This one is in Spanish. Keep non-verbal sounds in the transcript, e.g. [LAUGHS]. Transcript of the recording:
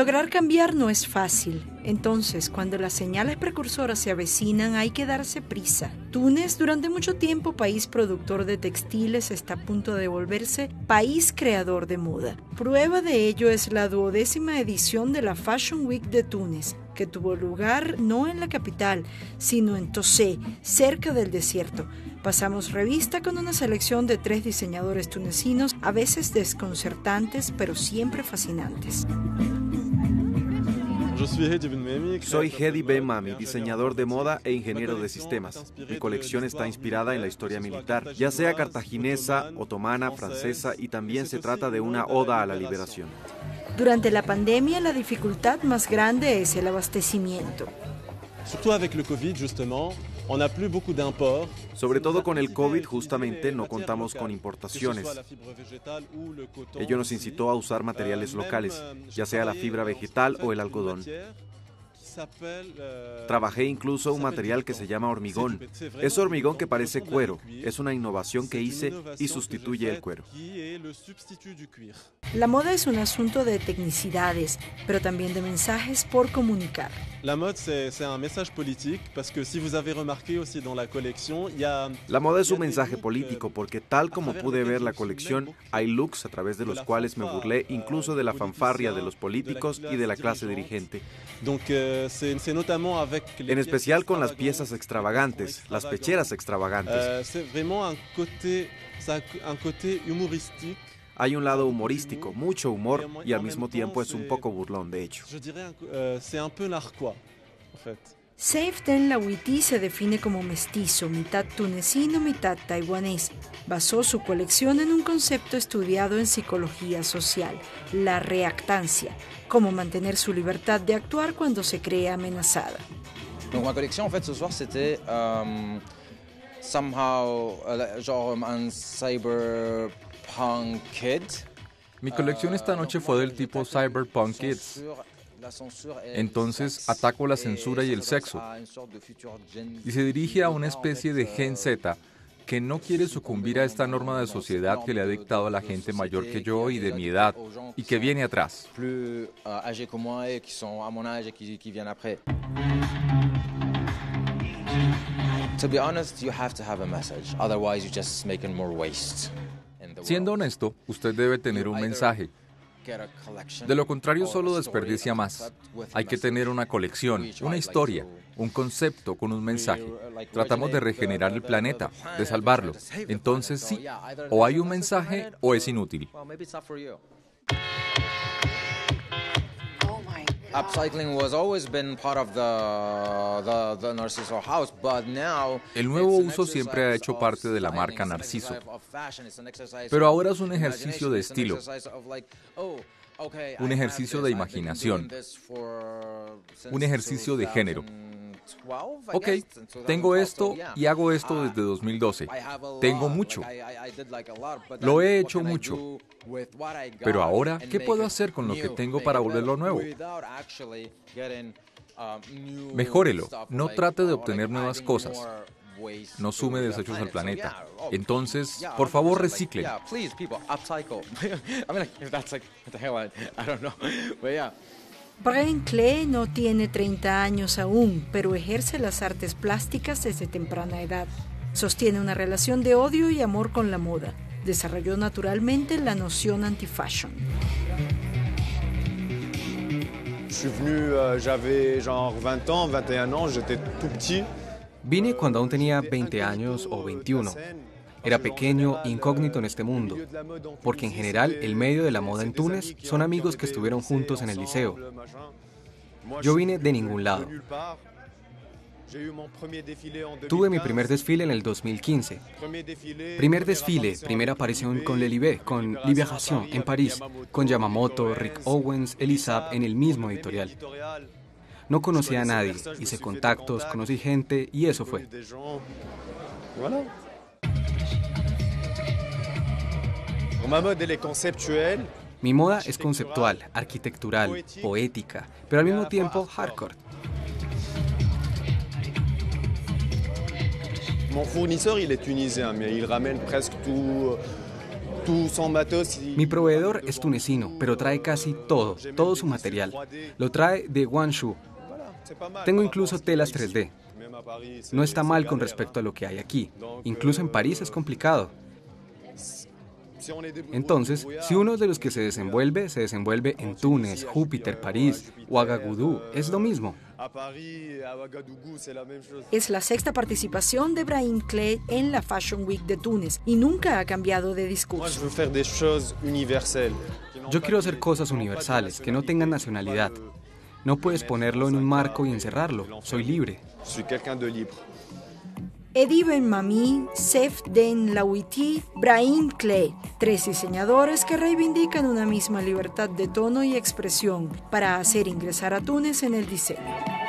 Lograr cambiar no es fácil, entonces cuando las señales precursoras se avecinan hay que darse prisa. Túnez, durante mucho tiempo país productor de textiles, está a punto de volverse país creador de moda. Prueba de ello es la duodécima edición de la Fashion Week de Túnez, que tuvo lugar no en la capital, sino en Tosé, cerca del desierto. Pasamos revista con una selección de tres diseñadores tunecinos, a veces desconcertantes, pero siempre fascinantes. Soy Hedi Ben Mami, diseñador de moda e ingeniero de sistemas. Mi colección está inspirada en la historia militar, ya sea cartaginesa, otomana, francesa y también se trata de una oda a la liberación. Durante la pandemia la dificultad más grande es el abastecimiento. Sobre todo con el COVID, justamente no contamos con importaciones. Ello nos incitó a usar materiales locales, ya sea la fibra vegetal o el algodón. Trabajé incluso un material que se llama hormigón. Es hormigón que parece cuero. Es una innovación que hice y sustituye el cuero. La moda es un asunto de tecnicidades, pero también de mensajes por comunicar. La moda es un mensaje político porque si vous avez remarqué aussi dans la collection, il y a La moda es un mensaje político porque tal como pude ver la colección, hay looks a través de los cuales me burlé incluso de la fanfarria de los políticos y de la clase dirigente. Donc les En especial con las piezas extravagantes, las pecheras extravagantes. Humoristique. Hay un lado humorístico, mucho humor y al mismo tiempo es un poco burlón, de hecho. Euh. Saif Den Lawiti se define como mestizo, mitad tunecino, mitad taiwanés. Basó su colección en un concepto estudiado en psicología social, la reactancia, cómo mantener su libertad de actuar cuando se cree amenazada. Donc ma collection en fait ce soir c'était euh, somehow euh, genre un cyberpunk kid. Mi colección esta noche fue del tipo Cyberpunk Kids. Entonces ataco la censura y el sexo. Y se dirige a una especie de Gen Z que no quiere sucumbir a esta norma de sociedad que le ha dictado a la gente mayor que yo y de mi edad y que viene atrás. euh, Siendo honesto, usted debe tener un mensaje. De lo contrario, solo desperdicia más. Hay que tener una colección, una historia, to- un concepto con un mensaje. Tratamos de regenerar el planeta, de salvarlo. Entonces sí, o hay un mensaje o es inútil. El nuevo uso siempre ha hecho parte de la marca Narciso. Pero ahora es un ejercicio de estilo. oh, Un ejercicio de imaginación. Un ejercicio de género. 2012, I Ok, tengo 2012, esto y hago esto Ah, desde 2012. I have a Tengo mucho. Lo he hecho mucho. Pero ahora, ¿qué puedo hacer con lo que tengo para volverlo nuevo? um, Mejórelo. No trate de obtener nuevas cosas. No sume desechos al planeta. Entonces, por favor, 100%, like, reciclen. [LAUGHS] [LAUGHS] Brian Klee no tiene 30 años aún, pero ejerce las artes plásticas desde temprana edad. Sostiene una relación de odio y amor con la moda. Desarrolló naturalmente la noción anti-fashion. Euh, j'avais genre 20 ans, 21 ans, j'étais tout petit. Vine cuando aún tenía 20 años o 21. Era pequeño, incógnito en este mundo, porque en general el medio de la moda en Túnez son amigos que estuvieron juntos en el liceo. Yo vine de ningún lado. Tuve mi primer desfile en el 2015. Primer desfile, primera aparición con Lelibé, con Libération en París, con Yamamoto, Rick Owens, Elisab en el mismo editorial. No conocía a nadie, hice contactos, conocí gente y eso fue. Mi moda es conceptual, arquitectural, poética, pero al mismo tiempo hardcore. Mon fournisseur, il est tunisien, mais il ramène presque tout, Mi proveedor es tunecino, pero trae casi todo, todo su material. Lo trae de Guangzhou. Tengo incluso telas 3D. No está mal con respecto a lo que hay aquí. Incluso en París es complicado. Entonces, si uno de los que se desenvuelve se desenvuelve en Túnez, Júpiter, París o Agagoudou, es lo mismo. Es la sexta participación de Brahim Clay en la Fashion Week de Túnez y nunca ha cambiado de discurso. Yo quiero hacer cosas universales, que no tengan nacionalidad. No puedes ponerlo en un marco y encerrarlo. Soy libre. Eddie Ben Mami, Sef Den Lawiti, Brahim Clay, tres diseñadores que reivindican una misma libertad de tono y expresión para hacer ingresar a Túnez en el diseño.